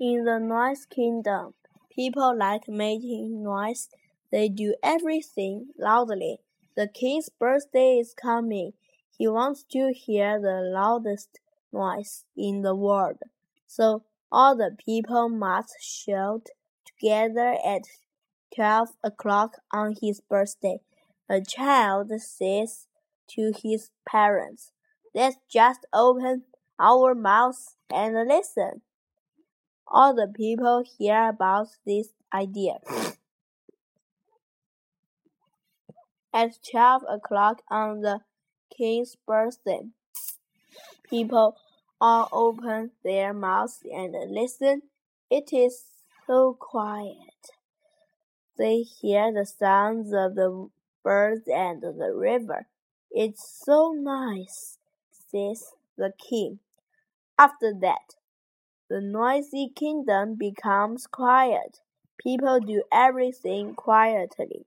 In the noise kingdom, people like making noise. They do everything loudly. The king's birthday is coming. He wants to hear the loudest noise in the world. So all the people must shout together at twelve o'clock on his birthday. A child says to his parents, Let's just open our mouths and listen. All the people hear about this idea. At twelve o'clock on the king's birthday, people all open their mouths and listen. It is so quiet. They hear the sounds of the birds and the river. It's so nice, says the king. After that, the noisy kingdom becomes quiet. People do everything quietly.